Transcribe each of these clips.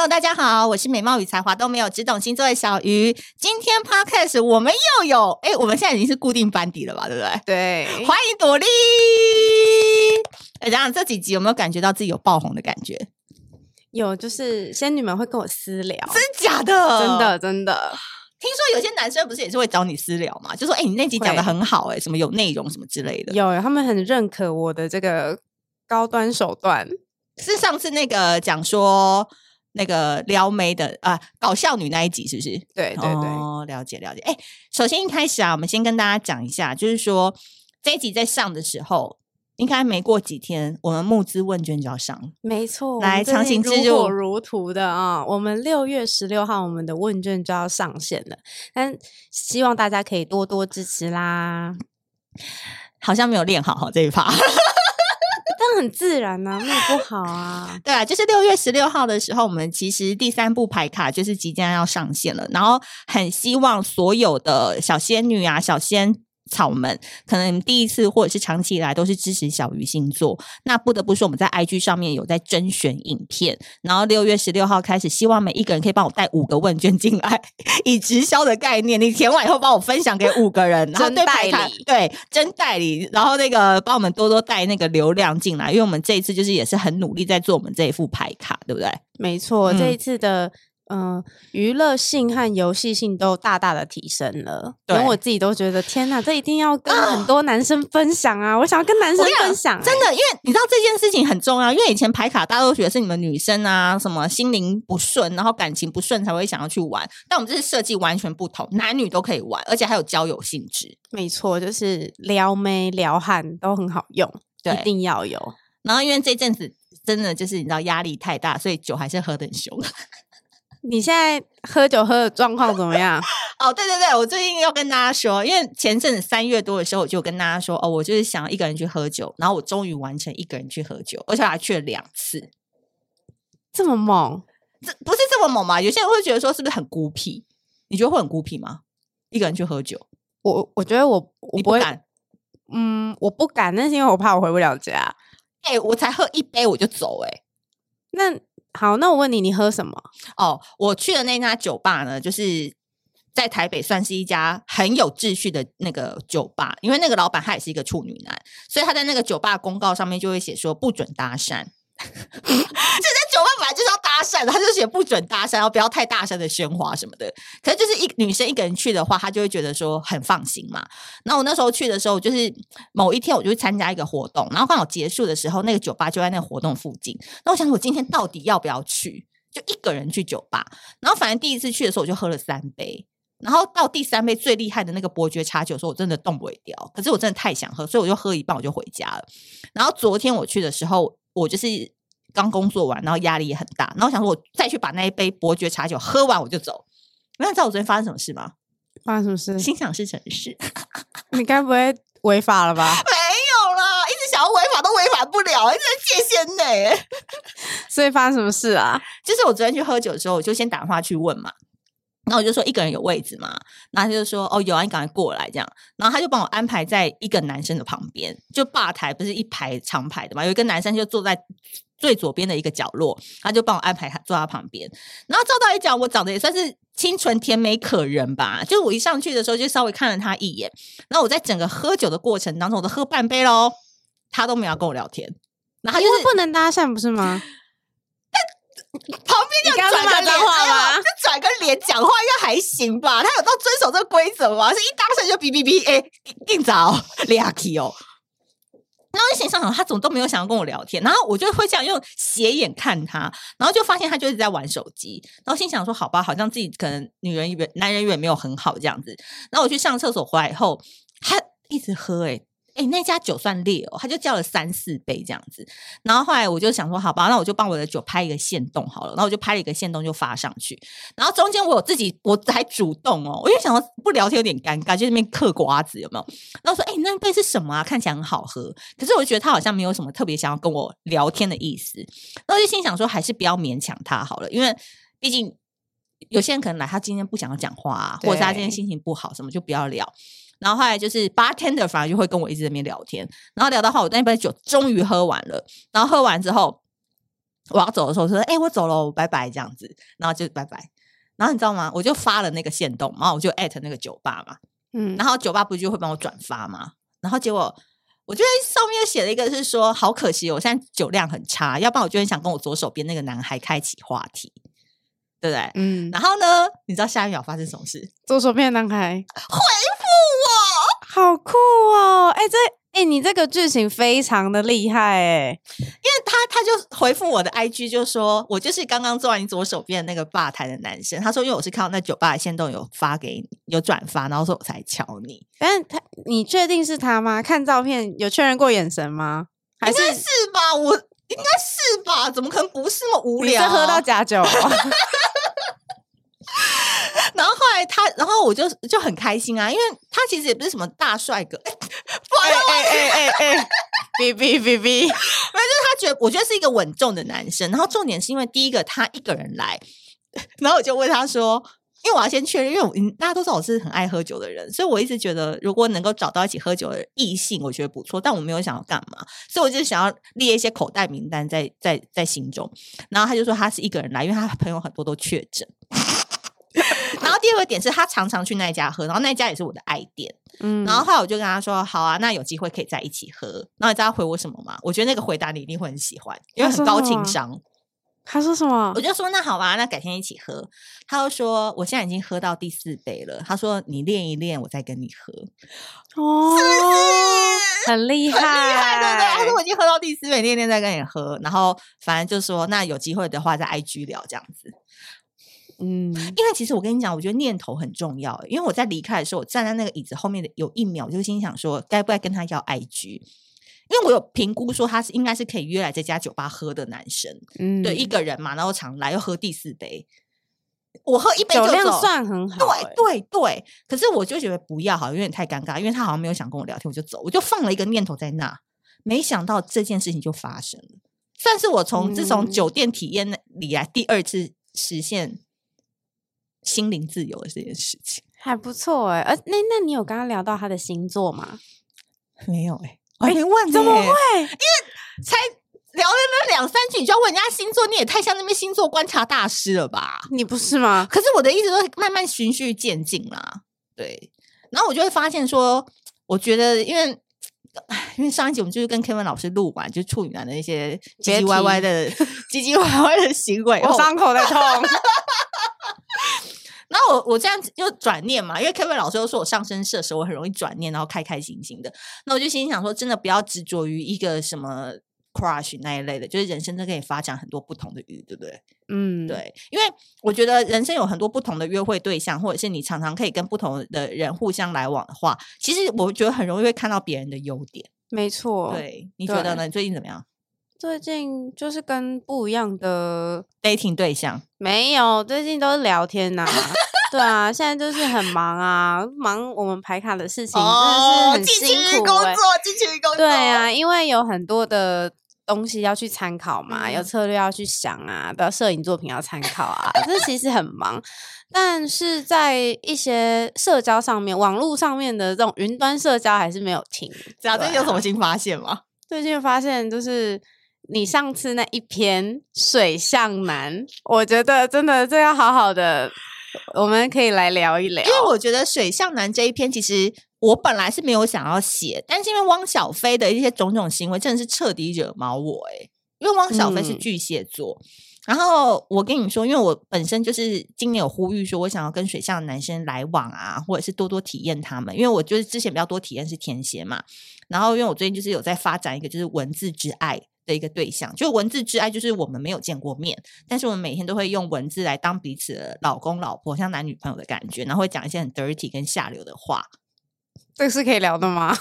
Hello，大家好，我是美貌与才华都没有，只懂星座的小鱼。今天 Podcast 我们又有，哎，我们现在已经是固定班底了吧？对不对？对，欢迎朵莉。然后这几集有没有感觉到自己有爆红的感觉？有，就是仙女们会跟我私聊，真假的？真的真的。听说有些男生不是也是会找你私聊嘛？就说，哎，你那集讲的很好，哎，什么有内容什么之类的。有，他们很认可我的这个高端手段。是上次那个讲说。那个撩妹的啊，搞笑女那一集是不是？对对对，哦，了解了解。哎，首先一开始啊，我们先跟大家讲一下，就是说这一集在上的时候，应该没过几天，我们募资问卷就要上。没错，来强行植入，如火如荼的啊！我们六月十六号，我们的问卷就要上线了，但希望大家可以多多支持啦。好像没有练好哈这一趴。很自然呐、啊，那不好啊。对啊，就是六月十六号的时候，我们其实第三部牌卡就是即将要上线了，然后很希望所有的小仙女啊、小仙。草们可能第一次或者是长期以来都是支持小鱼星座，那不得不说我们在 IG 上面有在甄选影片，然后六月十六号开始，希望每一个人可以帮我带五个问卷进来，以直销的概念，你填完以后帮我分享给五个人，然后对牌卡对真代理，然后那个帮我们多多带那个流量进来，因为我们这一次就是也是很努力在做我们这一副牌卡，对不对？没错，这一次的。嗯嗯，娱乐性和游戏性都大大的提升了，连我自己都觉得天哪，这一定要跟很多男生分享啊！我想要跟男生分享、欸，真的，因为你知道这件事情很重要，因为以前排卡大家都觉得是你们女生啊，什么心灵不顺，然后感情不顺才会想要去玩，但我们这次设计完全不同，男女都可以玩，而且还有交友性质。没错，就是撩妹撩汉都很好用，对，一定要有。然后因为这阵子真的就是你知道压力太大，所以酒还是喝得很凶。你现在喝酒喝的状况怎么样？哦，对对对，我最近要跟大家说，因为前阵子三月多的时候，我就跟大家说，哦，我就是想要一个人去喝酒，然后我终于完成一个人去喝酒，而且还去了两次，这么猛？这不是这么猛吗？有些人会觉得说，是不是很孤僻？你觉得会很孤僻吗？一个人去喝酒？我我觉得我我不敢，嗯，我不敢，那是因为我怕我回不了家。哎、欸，我才喝一杯我就走、欸，哎，那。好，那我问你，你喝什么？哦，我去的那家酒吧呢，就是在台北算是一家很有秩序的那个酒吧，因为那个老板他也是一个处女男，所以他在那个酒吧公告上面就会写说不准搭讪。这 在酒吧本来就是要搭讪的，他就写不准搭讪，然后不要太大声的喧哗什么的。可是就是一女生一个人去的话，她就会觉得说很放心嘛。那我那时候去的时候，就是某一天我就去参加一个活动，然后刚好结束的时候，那个酒吧就在那个活动附近。那我想我今天到底要不要去？就一个人去酒吧。然后反正第一次去的时候，我就喝了三杯。然后到第三杯最厉害的那个伯爵茶酒的时候，我真的动不了掉。可是我真的太想喝，所以我就喝一半我就回家了。然后昨天我去的时候。我就是刚工作完，然后压力也很大，然后想说我再去把那一杯伯爵茶酒喝完，我就走。那你知道我昨天发生什么事吗？发生什么事？心想事成的事。你该不会违法了吧？没有啦，一直想要违法都违法不了，一直在界限内。所以发生什么事啊？就是我昨天去喝酒的时候，我就先打电话去问嘛。那我就说一个人有位置嘛，然后他就说哦有啊，你赶快过来这样。然后他就帮我安排在一个男生的旁边，就吧台不是一排长排的嘛，有一个男生就坐在最左边的一个角落，他就帮我安排他坐他旁边。然后照道理讲，我长得也算是清纯甜美可人吧，就是我一上去的时候就稍微看了他一眼。然后我在整个喝酒的过程当中，我都喝半杯喽，他都没有跟我聊天。然后他就是不能搭讪不是吗？旁边就转个脸吗？就转个脸讲话应该还行吧？他有到遵守这个规则吗？是一搭讪就哔哔哔，哎，更早俩气哦。然后我心想，他怎么都没有想要跟我聊天？然后我就会这样用斜眼看他，然后就发现他就一直在玩手机。然后心想说，好吧，好像自己可能女人缘、男人缘没有很好这样子。然后我去上厕所回来以后，他一直喝、欸，哎。哎、欸，那家酒算烈哦，他就叫了三四杯这样子。然后后来我就想说，好吧，那我就帮我的酒拍一个限动好了。然后我就拍了一个限动就发上去。然后中间我有自己，我还主动哦，我就想说不聊天有点尴尬，就那边嗑瓜子有没有？然后说，哎、欸，那杯是什么啊？看起来很好喝。可是我觉得他好像没有什么特别想要跟我聊天的意思。那我就心想说，还是不要勉强他好了，因为毕竟有些人可能来，他今天不想要讲话啊，或者是他今天心情不好，什么就不要聊。然后后来就是 bartender 反而就会跟我一直在那边聊天，然后聊到后，我那杯酒终于喝完了。然后喝完之后，我要走的时候说：“哎、欸，我走了，我拜拜。”这样子，然后就拜拜。然后你知道吗？我就发了那个线动，然后我就艾特那个酒吧嘛，嗯，然后酒吧不就会帮我转发嘛？然后结果我就在上面写了一个，是说好可惜，我现在酒量很差，要不然我就很想跟我左手边那个男孩开启话题，对不对？嗯。然后呢，你知道下一秒发生什么事？左手边男孩回复我，好酷哦！哎，这。哎、欸，你这个剧情非常的厉害哎，因为他他就回复我的 IG 就说，我就是刚刚坐在你左手边的那个吧台的男生。他说，因为我是看到那酒吧的线动有发给你，有转发，然后说我才敲你。但是他，你确定是他吗？看照片有确认过眼神吗？还是应该是吧？我应该是吧？怎么可能不是那么无聊？你喝到假酒。然后后来他，然后我就就很开心啊，因为他其实也不是什么大帅哥，哎哎哎哎哎，哔哔哔哔，没有，就是他觉得，我觉得是一个稳重的男生。然后重点是因为第一个他一个人来，然后我就问他说，因为我要先确认，因为我大家都知道我是很爱喝酒的人，所以我一直觉得如果能够找到一起喝酒的异性，我觉得不错。但我没有想要干嘛，所以我就想要列一些口袋名单在在在心中。然后他就说他是一个人来，因为他朋友很多都确诊。然后第二个点是他常常去那家喝，然后那家也是我的爱店。嗯，然后后来我就跟他说：“好啊，那有机会可以在一起喝。”然后你知道他回我什么吗？我觉得那个回答你一定会很喜欢，因为很高情商。他说什么？我就说：“那好吧，那改天一起喝。”他就说：“我现在已经喝到第四杯了。”他说：“你练一练，我再跟你喝。”哦，是不是 很厉害，很厉害，对不对？他说：“我已经喝到第四杯，练练再跟你喝。”然后反正就说：“那有机会的话，在 IG 聊这样子。”嗯，因为其实我跟你讲，我觉得念头很重要。因为我在离开的时候，我站在那个椅子后面的有一秒，我就心想说，该不该跟他要 IG？因为我有评估说他是应该是可以约来这家酒吧喝的男生。嗯，对，一个人嘛，然后常来又喝第四杯，我喝一杯就走，酒量算很好。对对对，可是我就觉得不要好，有点太尴尬，因为他好像没有想跟我聊天，我就走，我就放了一个念头在那，没想到这件事情就发生了，算是我从自从酒店体验里来第二次实现。心灵自由的这件事情还不错哎、欸，呃，那那你有刚刚聊到他的星座吗？没有哎、欸，我还没问、欸，怎么会？因为才聊了那两三句，你就要问人家星座，你也太像那边星座观察大师了吧？你不是吗？可是我的意思说，慢慢循序渐进啦。对，然后我就会发现说，我觉得因为因为上一集我们就是跟 Kevin 老师录完，就处女男的那些唧唧歪歪的唧唧歪歪的行为，我伤口在痛。然后我我这样子又转念嘛，因为 Kevin 老师又说我上升射手，我很容易转念，然后开开心心的。那我就心想说，真的不要执着于一个什么 crush 那一类的，就是人生都可以发展很多不同的鱼，对不对？嗯，对。因为我觉得人生有很多不同的约会对象，或者是你常常可以跟不同的人互相来往的话，其实我觉得很容易会看到别人的优点。没错，对，你觉得呢？你最近怎么样？最近就是跟不一样的 dating 对象没有，最近都是聊天呐、啊。对啊，现在就是很忙啊，忙我们排卡的事情，哦、真的是很辛苦、欸。工作，继续工作。对啊，因为有很多的东西要去参考嘛，嗯、有策略要去想啊，的摄影作品要参考啊，这其实很忙。但是在一些社交上面，网络上面的这种云端社交还是没有停。最近有什么新发现吗？最近发现就是。你上次那一篇水象男，我觉得真的这要好好的，我们可以来聊一聊。因为我觉得水象男这一篇，其实我本来是没有想要写，但是因为汪小菲的一些种种行为，真的是彻底惹毛我诶。因为汪小菲是巨蟹座，嗯、然后我跟你说，因为我本身就是今年有呼吁说，我想要跟水象男生来往啊，或者是多多体验他们，因为我就是之前比较多体验是天蝎嘛，然后因为我最近就是有在发展一个就是文字之爱。的一个对象，就文字之爱，就是我们没有见过面，但是我们每天都会用文字来当彼此的老公老婆，像男女朋友的感觉，然后会讲一些很 dirty 跟下流的话。这个是可以聊的吗？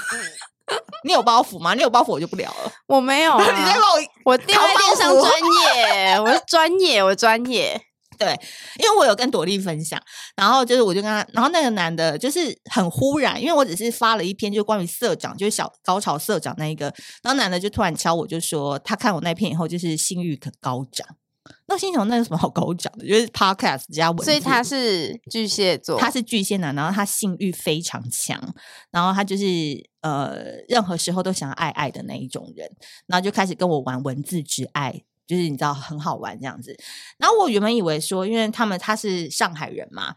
你有包袱吗？你有包袱，我就不聊了。我没有、啊，你在帮我，我电商专业，我是专业，我专业。对，因为我有跟朵莉分享，然后就是我就跟他，然后那个男的就是很忽然，因为我只是发了一篇就关于社长，就是小高潮社长那一个，然后男的就突然敲我，就说他看我那篇以后就是性欲可高涨。那心想那有什么好高涨的？就是 podcast 加文，所以他是巨蟹座，他是巨蟹男，然后他性欲非常强，然后他就是呃任何时候都想要爱爱的那一种人，然后就开始跟我玩文字之爱。就是你知道很好玩这样子。然后我原本以为说，因为他们他是上海人嘛，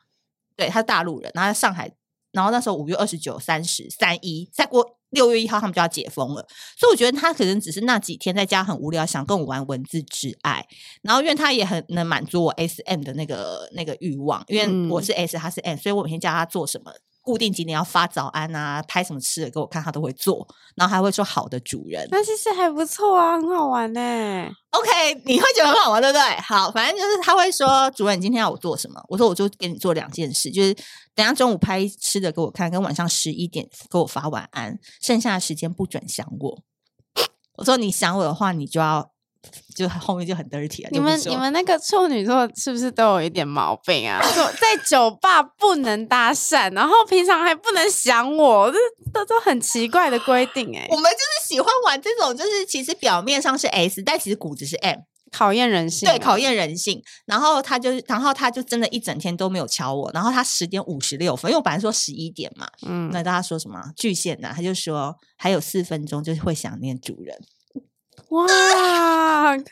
对，他是大陆人，然后在上海，然后那时候五月二十九、三十、三一，再过六月一号他们就要解封了，所以我觉得他可能只是那几天在家很无聊，想跟我玩文字之爱。然后因为他也很能满足我 S M 的那个那个欲望，因为我是 S，他是 M，所以我每天叫他做什么。固定几点要发早安啊，拍什么吃的给我看，他都会做，然后还会说好的主人。那其实还不错啊，很好玩呢、欸。OK，你会觉得很好玩，对不对？好，反正就是他会说，主人，你今天要我做什么？我说我就给你做两件事，就是等下中午拍吃的给我看，跟晚上十一点给我发晚安，剩下的时间不准想我。我说你想我的话，你就要。就后面就很 dirty 啊！你们你们那个处女座是不是都有一点毛病啊？在酒吧不能搭讪，然后平常还不能想我，这都都很奇怪的规定哎、欸。我们就是喜欢玩这种，就是其实表面上是 S，但其实骨子是 M，考验人性。对，考验人性。然后他就，然后他就真的一整天都没有敲我。然后他十点五十六分，因为我本来说十一点嘛，嗯，那大家说什么巨蟹呢？他就说还有四分钟就是会想念主人。哇！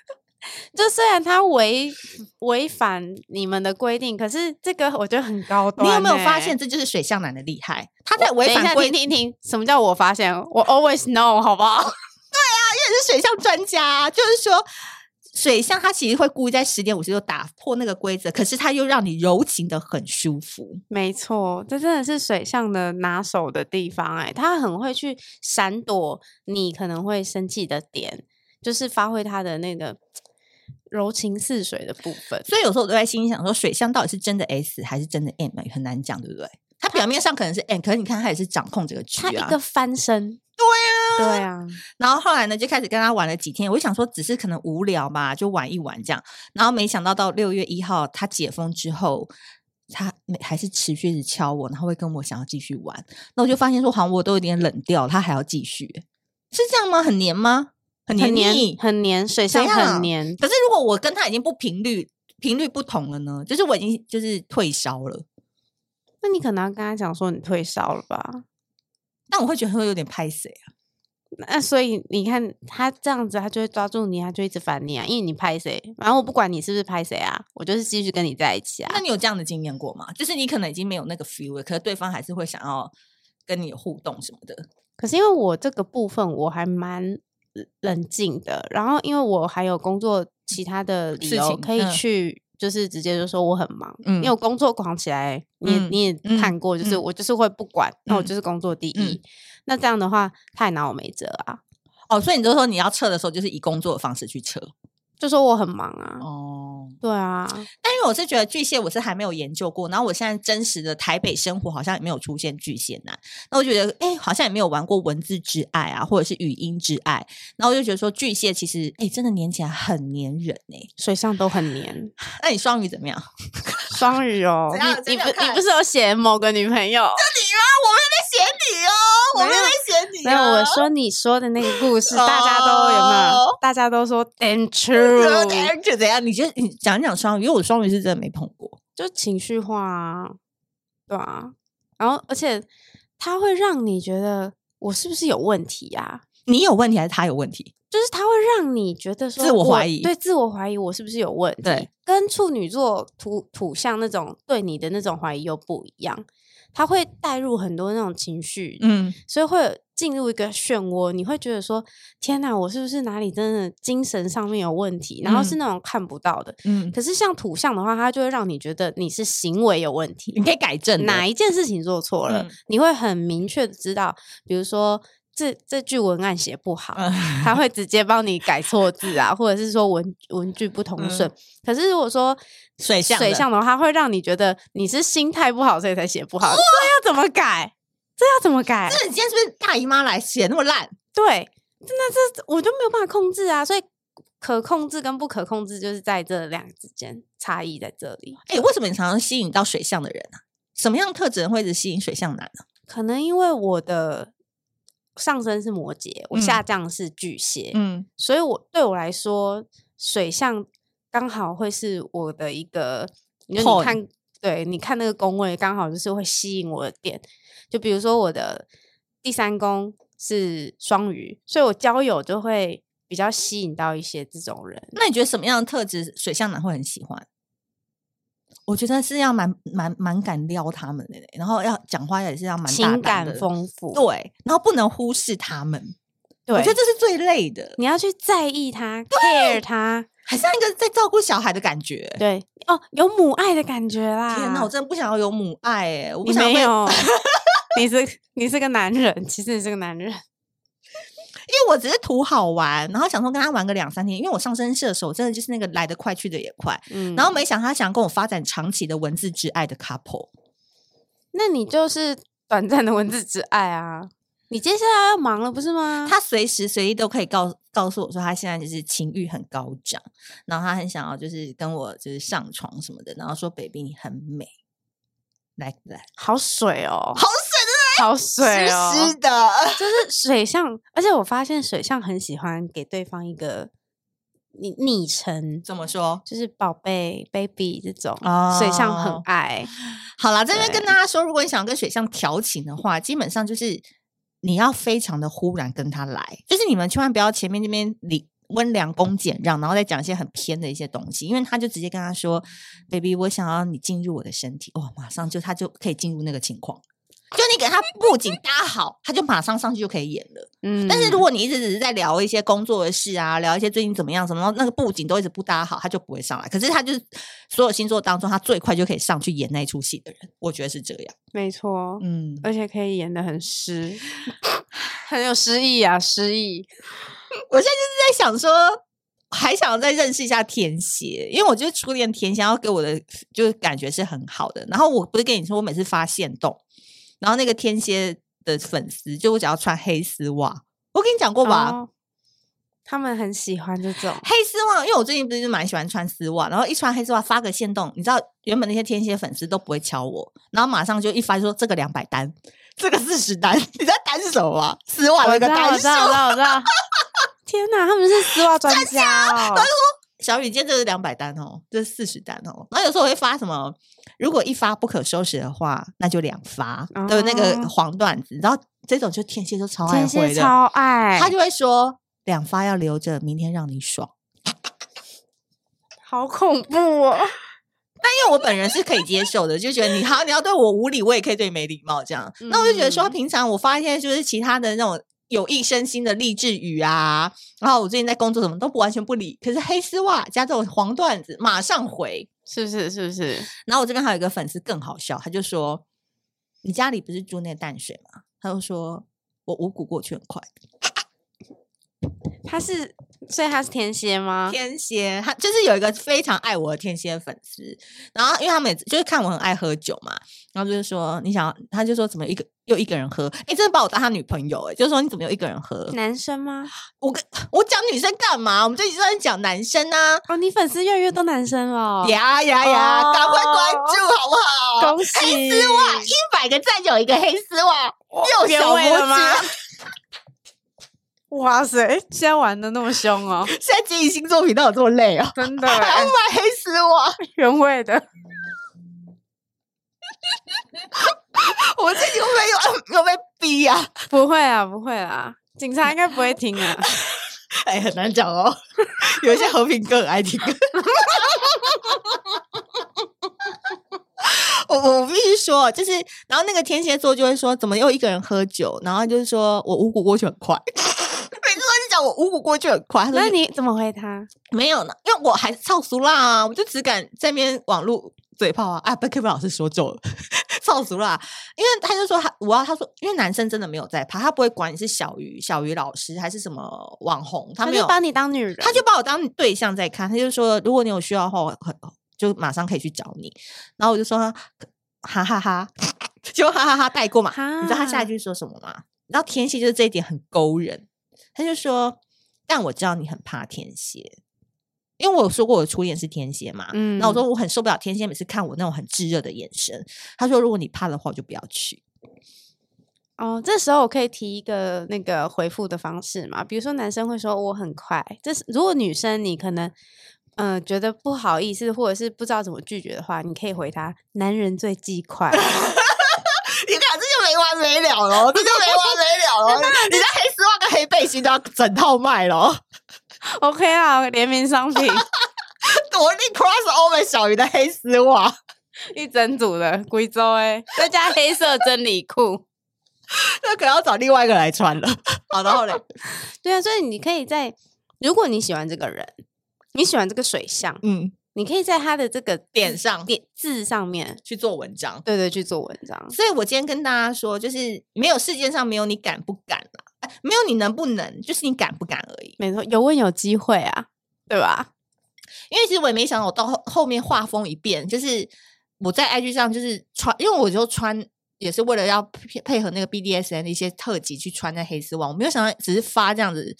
就虽然他违违反你们的规定，可是这个我觉得很高端、欸。你有没有发现，这就是水象男的厉害？他在违反规定。听听听，什么叫我发现？我 always know，好不好？对啊，因为是水象专家，就是说水象他其实会故意在十点五十就打破那个规则，可是他又让你柔情的很舒服。没错，这真的是水象的拿手的地方哎、欸，他很会去闪躲你可能会生气的点。就是发挥他的那个柔情似水的部分，所以有时候我都在心里想说，水象到底是真的 S 还是真的 M，很难讲，对不对？他表面上可能是 M，可是你看他也是掌控这个局啊，他一个翻身，对啊，对啊。然后后来呢，就开始跟他玩了几天，我就想说，只是可能无聊嘛，就玩一玩这样。然后没想到到六月一号他解封之后，他还是持续的敲我，然后会跟我想要继续玩。那我就发现说，好像我都有点冷掉，他还要继续，是这样吗？很黏吗？很黏，很黏，水象很黏。可是如果我跟他已经不频率频率不同了呢？就是我已经就是退烧了。那你可能要跟他讲说你退烧了吧？但我会觉得会有点拍谁啊？那所以你看他这样子，他就会抓住你，他就一直烦你啊，因为你拍谁，然后我不管你是不是拍谁啊，我就是继续跟你在一起啊。那你有这样的经验过吗？就是你可能已经没有那个 feel 了，可是对方还是会想要跟你互动什么的。可是因为我这个部分我还蛮。冷静的，然后因为我还有工作其他的理由可以去，就是直接就说我很忙，嗯、因为我工作狂起来，你、嗯、你也看过，就是我就是会不管，那、嗯、我就是工作第一，嗯、那这样的话他也拿我没辙啊。哦，所以你就说你要撤的时候，就是以工作的方式去撤。就说我很忙啊，哦，对啊，但因为我是觉得巨蟹，我是还没有研究过，然后我现在真实的台北生活好像也没有出现巨蟹男，那我觉得哎，好像也没有玩过文字之爱啊，或者是语音之爱，然后我就觉得说巨蟹其实哎，真的黏起来很黏人哎，水上都很黏。那你双鱼怎么样？双鱼哦，你你不你不是有写某个女朋友？就你吗？我没有在写你哦，我 没有在写你。没有，我说你说的那个故事，大家都有没有？大家都说 and true，就怎样？你觉得你讲讲双鱼，因为我双鱼是真的没碰过，就情绪化啊，对啊。然后而且他会让你觉得我是不是有问题呀？你有问题还是他有问题？就是他会让你觉得说自我怀疑，对，自我怀疑我是不是有问题？对，跟处女座土土象那种对你的那种怀疑又不一样，他会带入很多那种情绪，嗯，所以会进入一个漩涡，你会觉得说天哪，我是不是哪里真的精神上面有问题？然后是那种看不到的，嗯，可是像土象的话，它就会让你觉得你是行为有问题，你可以改正。哪一件事情做错了，嗯，你会很明确的知道，比如说。这这句文案写不好，他会直接帮你改错字啊，或者是说文文句不通顺。嗯、可是如果说水象水象的话，它会让你觉得你是心态不好，所以才写不好。哇这要怎么改？这要怎么改？这你今天是不是大姨妈来写那么烂？对，真的这我就没有办法控制啊。所以可控制跟不可控制就是在这两个之间差异在这里。哎、欸，为什么你常常吸引到水象的人啊？什么样的特质会一直吸引水象男呢？可能因为我的。上升是摩羯，我下降是巨蟹，嗯，所以我对我来说，水象刚好会是我的一个，你看对，你看那个宫位刚好就是会吸引我的点，就比如说我的第三宫是双鱼，所以我交友就会比较吸引到一些这种人。那你觉得什么样的特质水象男会很喜欢？我觉得是要蛮蛮蛮敢撩他们的，然后要讲话也是要蛮情感丰富，对，然后不能忽视他们。对，我觉得这是最累的，你要去在意他，care 他，还像一个在照顾小孩的感觉。对，哦，有母爱的感觉啦。天哪，我真的不想要有母爱哎，我不想没有。你是你是个男人，其实你是个男人。因为我只是图好玩，然后想说跟他玩个两三天。因为我上升射手真的就是那个来得快去得也快，嗯，然后没想他想跟我发展长期的文字之爱的 couple。那你就是短暂的文字之爱啊！你接下来要忙了不是吗？他随时随地都可以告告诉我说他现在就是情欲很高涨，然后他很想要就是跟我就是上床什么的，然后说 baby 你很美，like that，好水哦，好水。好 水哦，湿的，就是水象，而且我发现水象很喜欢给对方一个昵昵称，怎么说？就是宝贝、baby 这种，哦、水象很爱。好了，这边跟大家说，如果你想要跟水象调情的话，基本上就是你要非常的忽然跟他来，就是你们千万不要前面这边你温良恭俭让，然后再讲一些很偏的一些东西，因为他就直接跟他说：“baby，我想要你进入我的身体。”哦，马上就他就可以进入那个情况。就你给他布景搭好，他就马上上去就可以演了。嗯，但是如果你一直只是在聊一些工作的事啊，聊一些最近怎么样什么，那个布景都一直不搭好，他就不会上来。可是他就是所有星座当中，他最快就可以上去演那出戏的人，我觉得是这样。没错，嗯，而且可以演的很诗，很有诗意啊，诗意。我现在就是在想说，还想再认识一下天蝎，因为我觉得初恋天蝎要给我的就是感觉是很好的。然后我不是跟你说，我每次发现动。然后那个天蝎的粉丝，就我只要穿黑丝袜，我跟你讲过吧？哦，他们很喜欢这种黑丝袜，因为我最近不是蛮喜欢穿丝袜，然后一穿黑丝袜发个线动，你知道原本那些天蝎粉丝都不会敲我，然后马上就一发就说这个两百单，这个四十单，你知道单是什么吗？丝袜那个单数，我知道，我知道，我知道。天哪，他们是丝袜专家哦！他说小雨，今天这是两百单哦，这是四十单哦。然后有时候我会发什么？如果一发不可收拾的话，那就两发的、哦、那个黄段子，然后这种就天蝎就超爱回的，超爱，他就会说两发要留着，明天让你爽，好恐怖哦！但因为我本人是可以接受的，就觉得你好，你要对我无礼，我也可以对你没礼貌，这样。嗯、那我就觉得说，平常我发一些就是其他的那种有益身心的励志语啊，然后我最近在工作什么都不完全不理，可是黑丝袜加这种黄段子，马上回。是不是？是不是？然后我这边还有一个粉丝更好笑，他就说：“你家里不是住那淡水吗？”他就说：“我五股过去很快。”他是，所以他是天蝎吗？天蝎，他就是有一个非常爱我的天蝎粉丝。然后，因为他每次就是看我很爱喝酒嘛，然后就是说你想，他就说怎么一个又一个人喝？哎，真的把我当他女朋友哎，就是说你怎么又一个人喝？男生吗？我跟我讲女生干嘛？我们这一直在讲男生啊！哦，你粉丝越来越多男生了，呀呀呀！赶快关注好不好？恭喜！黑丝袜一百个赞就有一个黑丝袜，又小拇指。哇塞！现在玩的那么凶哦！现在经营新作品都有这么累哦？真的，还要买黑丝袜，原味的。我自己会不会有有被逼呀？不会啊，不会啊，警察应该不会听啊。哎，很难讲哦，有一些和平歌很爱听。我我必须说，就是然后那个天蝎座就会说，怎么又一个人喝酒？然后就是说我五股过去很快。我五股过去很快，那你怎么回他？没有呢，因为我还是超俗辣啊，我就只敢在那边网络嘴炮啊！啊，被 K 老师说中了，超俗辣。因为他就说他，我要他说，因为男生真的没有在怕，他不会管你是小鱼、小鱼老师还是什么网红，他没有把你当女人，他就把我当对象在看。他就说，如果你有需要的话，我就马上可以去找你。然后我就说，哈哈哈，就哈哈哈带过嘛。你知道他下一句说什么吗？然后天蝎就是这一点很勾人。他就说：“但我知道你很怕天蝎，因为我说过我的初恋是天蝎嘛。嗯，那我说我很受不了天蝎每次看我那种很炙热的眼神。他说：如果你怕的话，我就不要去。哦，这时候我可以提一个那个回复的方式嘛，比如说男生会说我很快，这是如果女生你可能嗯、呃、觉得不好意思，或者是不知道怎么拒绝的话，你可以回他：男人最忌快。没了了，这就没完没了了。你的黑丝袜跟黑背心都要整套卖了，OK 啊，联名商品，朵莉 crossover 小鱼的黑丝袜，一整组的贵州哎，再加黑色真理裤，那可要找另外一个来穿了。好，然后嘞，对啊，所以你可以在，如果你喜欢这个人，你喜欢这个水象，嗯。你可以在他的这个点上点字上面去做文章，对对，去做文章。所以我今天跟大家说，就是没有世界上没有你敢不敢啊，没有你能不能，就是你敢不敢而已。没错，有问有机会啊，对吧？因为其实我也没想到，我到后后面画风一变，就是我在 IG 上就是穿，因为我就穿也是为了要配配合那个 BDSN 的一些特辑去穿那黑丝袜，我没有想到只是发这样子，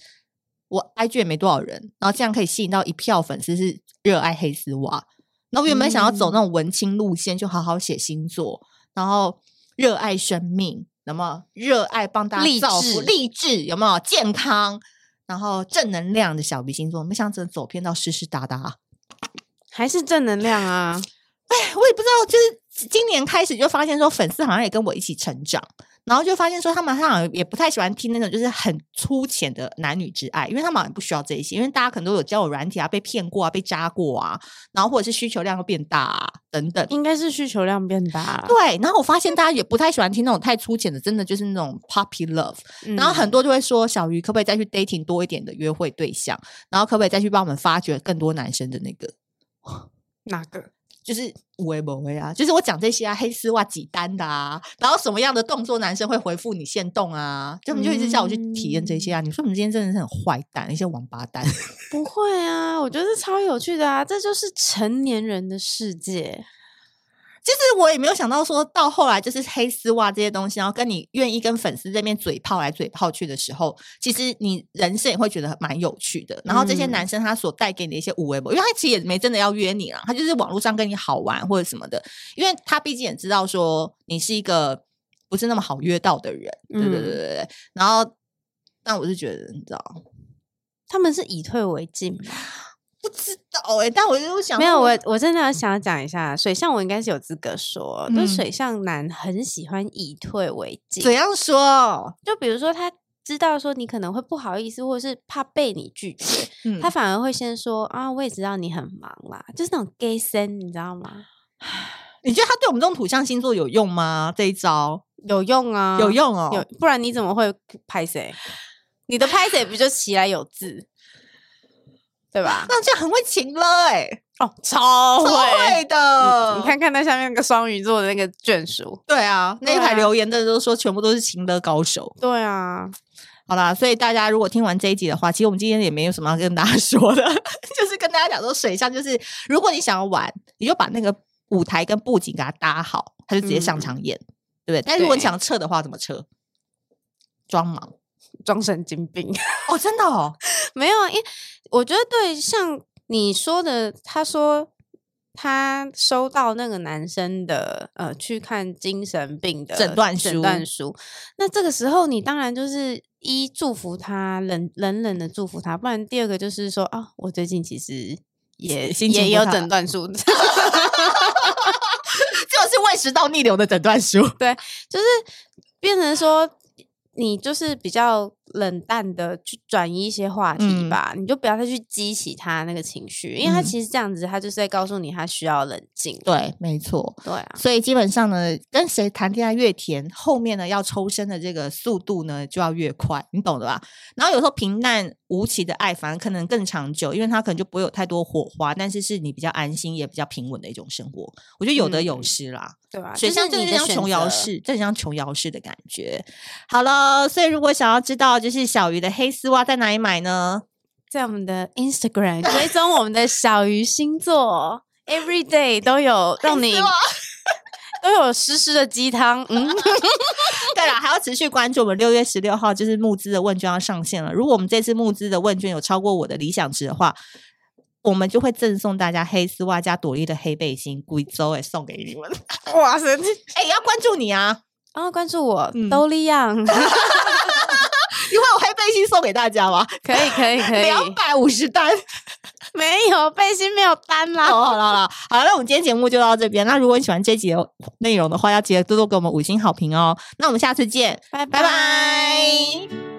我 IG 也没多少人，然后这样可以吸引到一票粉丝是。热爱黑丝袜，那我原本想要走那种文青路线，就好好写星座，然后热爱生命，那么热爱帮大家造福励志，有没有健康，然后正能量的小 B 星座？没想到走偏到湿湿哒哒，还是正能量啊！哎，我也不知道，就是今年开始就发现说，粉丝好像也跟我一起成长。然后就发现说，他们好像也不太喜欢听那种就是很粗浅的男女之爱，因为他们好像不需要这一些，因为大家可能都有交友软体啊，被骗过啊，被扎过啊，然后或者是需求量会变大啊，等等，应该是需求量变大。对，然后我发现大家也不太喜欢听那种太粗浅的，真的就是那种 puppy love。嗯。然后很多就会说，小鱼可不可以再去 dating 多一点的约会对象？然后可不可以再去帮我们发掘更多男生的那个哪个？就是无为不为啊，就是我讲这些啊，黑丝袜几单的啊，然后什么样的动作男生会回复你现动啊，就你就一直叫我去体验这些啊。嗯、你说我们今天真的是很坏蛋，一些王八蛋。不会啊，我觉得超有趣的啊，这就是成年人的世界。其实我也没有想到，说到后来就是黑丝袜这些东西，然后跟你愿意跟粉丝这边嘴炮来嘴炮去的时候，其实你人生也会觉得蛮有趣的。然后这些男生他所带给你的一些无微博，因为他其实也没真的要约你啦，他就是网络上跟你好玩或者什么的。因为他毕竟也知道说你是一个不是那么好约到的人，对对对对对。然后，但我是觉得，你知道，他们是以退为进。不知道哎、欸，但我就想没有我，我真的要想要讲一下水象，我应该是有资格说，嗯、就水象男很喜欢以退为进。怎样说？就比如说他知道说你可能会不好意思，或者是怕被你拒绝，嗯、他反而会先说啊，我也知道你很忙啦，就是那种 gay 森，你知道吗？你觉得他对我们这种土象星座有用吗？这一招有用啊，有用哦，有，不然你怎么会拍谁？你的拍谁不就起来有字？对吧？那这样很会情了哎、欸！哦，超会，的你。你看看那下面那个双鱼座的那个眷属，对啊，那一排留言的都说全部都是情的高手。对啊，好啦，所以大家如果听完这一集的话，其实我们今天也没有什么要跟大家说的，就是跟大家讲说，水象就是如果你想要玩，你就把那个舞台跟布景给它搭好，他就直接上场演，嗯、对不对？但是如果你想撤的话，怎么撤？装忙。装神经病 哦，真的哦，没有，因为我觉得对，像你说的，他说他收到那个男生的呃去看精神病的诊断书，诊断书，那这个时候你当然就是一祝福他，冷冷冷的祝福他，不然第二个就是说啊，我最近其实也也有诊断书，就是胃食道逆流的诊断书，对，就是变成说。你就是比较冷淡的去转移一些话题吧，嗯、你就不要再去激起他那个情绪，因为他其实这样子，他就是在告诉你他需要冷静。对，没错，对啊。所以基本上呢，跟谁谈恋爱越甜，后面呢要抽身的这个速度呢就要越快，你懂的吧？然后有时候平淡无奇的爱反而可能更长久，因为他可能就不会有太多火花，但是是你比较安心也比较平稳的一种生活。我觉得有得有失啦。嗯对吧？水象就是像琼瑶式，这像琼瑶式的感觉。好了，所以如果想要知道就是小鱼的黑丝袜在哪里买呢？在我们的 Instagram 追踪我们的小鱼星座，Every day 都有让你 都有湿湿的鸡汤。嗯，对了，还要持续关注我们六月十六号就是募资的问卷要上线了。如果我们这次募资的问卷有超过我的理想值的话。我们就会赠送大家黑丝袜加朵莉的黑背心，贵州诶送给你们。哇塞！哎、欸，要关注你啊！啊，关注我，都莉样。背心送给大家吗？可以，可以，可以。两百五十单，没有背心，没有单啦。好了，好了，好了，好了，那我们今天节目就到这边。那如果你喜欢这集的内容的话，要记得多多给我们五星好评哦。那我们下次见，拜拜。拜拜。